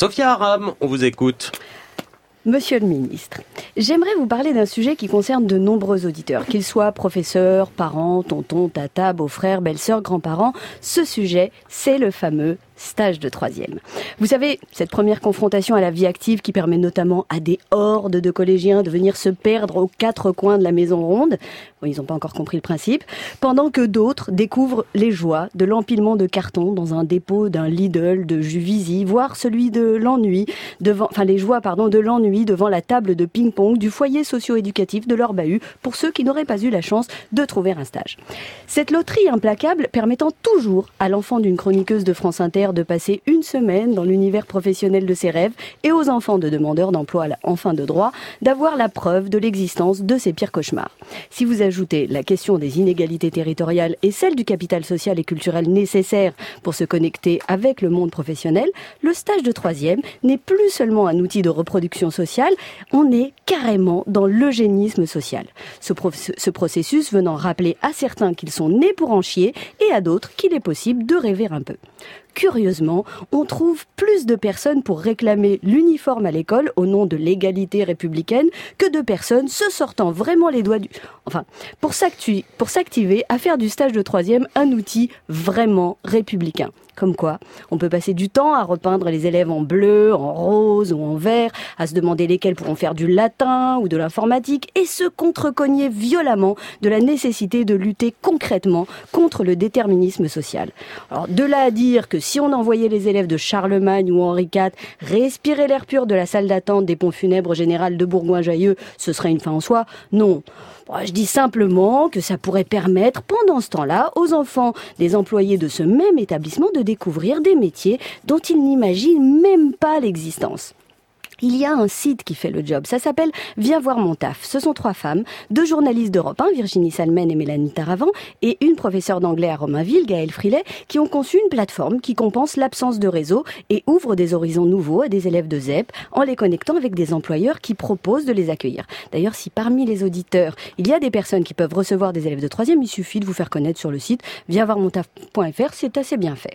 Sophia Aram, on vous écoute. Monsieur le ministre, j'aimerais vous parler d'un sujet qui concerne de nombreux auditeurs, qu'ils soient professeurs, parents, tontons, tata, beaux-frères, belles-sœurs, grands-parents. Ce sujet, c'est le fameux stage de troisième. Vous savez, cette première confrontation à la vie active qui permet notamment à des hordes de collégiens de venir se perdre aux quatre coins de la maison ronde, ils n'ont pas encore compris le principe, pendant que d'autres découvrent les joies de l'empilement de cartons dans un dépôt d'un Lidl, de Juvisy, voire celui de l'ennui, devant, enfin les joies, pardon, de l'ennui devant la table de ping-pong du foyer socio-éducatif de leur bahut pour ceux qui n'auraient pas eu la chance de trouver un stage. Cette loterie implacable permettant toujours à l'enfant d'une chroniqueuse de France Inter de passer une semaine dans l'univers professionnel de ses rêves et aux enfants de demandeurs d'emploi en fin de droit d'avoir la preuve de l'existence de ces pires cauchemars. Si vous ajoutez la question des inégalités territoriales et celle du capital social et culturel nécessaire pour se connecter avec le monde professionnel, le stage de troisième n'est plus seulement un outil de reproduction sociale, on est carrément dans l'eugénisme social. Ce, ce processus venant rappeler à certains qu'ils sont nés pour en chier et à d'autres qu'il est possible de rêver un peu on trouve plus de personnes pour réclamer l'uniforme à l'école au nom de l'égalité républicaine que de personnes se sortant vraiment les doigts du... Enfin, pour s'activer à faire du stage de troisième un outil vraiment républicain. Comme quoi, on peut passer du temps à repeindre les élèves en bleu, en rose ou en vert, à se demander lesquels pourront faire du latin ou de l'informatique et se contrecogner violemment de la nécessité de lutter concrètement contre le déterminisme social. Alors, de là à dire que si on envoyait les élèves de Charlemagne ou Henri IV respirer l'air pur de la salle d'attente des ponts funèbres général de Bourgoin-Jailleux, ce serait une fin en soi Non. Je dis simplement que ça pourrait permettre, pendant ce temps-là, aux enfants des employés de ce même établissement de découvrir des métiers dont ils n'imaginent même pas l'existence il y a un site qui fait le job. Ça s'appelle Viens voir mon taf. Ce sont trois femmes, deux journalistes d'Europe 1, Virginie Salmen et Mélanie Taravant, et une professeure d'anglais à Romainville, Gaëlle Frilet, qui ont conçu une plateforme qui compense l'absence de réseau et ouvre des horizons nouveaux à des élèves de ZEP en les connectant avec des employeurs qui proposent de les accueillir. D'ailleurs, si parmi les auditeurs, il y a des personnes qui peuvent recevoir des élèves de troisième, il suffit de vous faire connaître sur le site viensvoirmontaf.fr, c'est assez bien fait.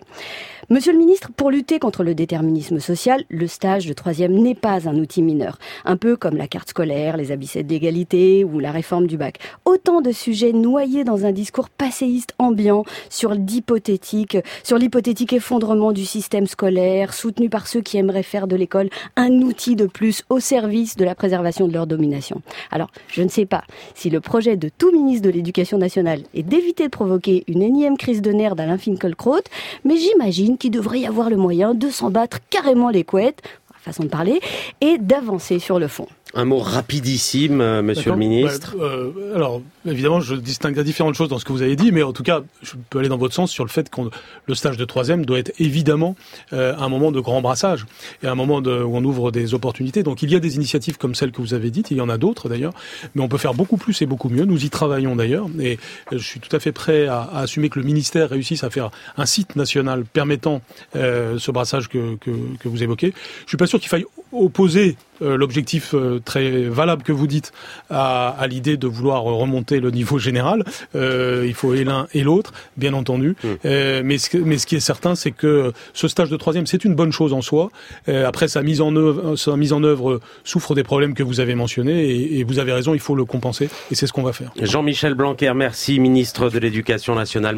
Monsieur le ministre, pour lutter contre le déterminisme social, le stage de troisième n'est pas un outil mineur. Un peu comme la carte scolaire, les abyssettes d'égalité ou la réforme du bac. Autant de sujets noyés dans un discours passéiste ambiant sur l'hypothétique, sur l'hypothétique effondrement du système scolaire, soutenu par ceux qui aimeraient faire de l'école un outil de plus au service de la préservation de leur domination. Alors, je ne sais pas si le projet de tout ministre de l'Éducation nationale est d'éviter de provoquer une énième crise de nerfs d'Alain Finkielkraut, mais j'imagine qu'il devrait y avoir le moyen de s'en battre carrément les couettes, façon de parler, et d'avancer sur le fond. Un mot rapidissime, euh, monsieur le ministre. Bah, euh, alors, évidemment, je distingue différentes choses dans ce que vous avez dit, mais en tout cas, je peux aller dans votre sens sur le fait que le stage de troisième doit être évidemment euh, un moment de grand brassage et un moment de, où on ouvre des opportunités. Donc, il y a des initiatives comme celles que vous avez dites, il y en a d'autres d'ailleurs, mais on peut faire beaucoup plus et beaucoup mieux. Nous y travaillons d'ailleurs, et je suis tout à fait prêt à, à, assumer que le ministère réussisse à faire un site national permettant euh, ce brassage que, que, que, vous évoquez. Je suis pas sûr qu'il faille opposer euh, l'objectif euh, très valable que vous dites à, à l'idée de vouloir remonter le niveau général. Euh, il faut et l'un et l'autre, bien entendu. Mmh. Euh, mais, ce, mais ce qui est certain, c'est que ce stage de troisième, c'est une bonne chose en soi. Euh, après, sa mise en œuvre, sa mise en œuvre souffre des problèmes que vous avez mentionnés, et, et vous avez raison, il faut le compenser, et c'est ce qu'on va faire. Jean-Michel Blanquer, merci, ministre de l'Éducation nationale.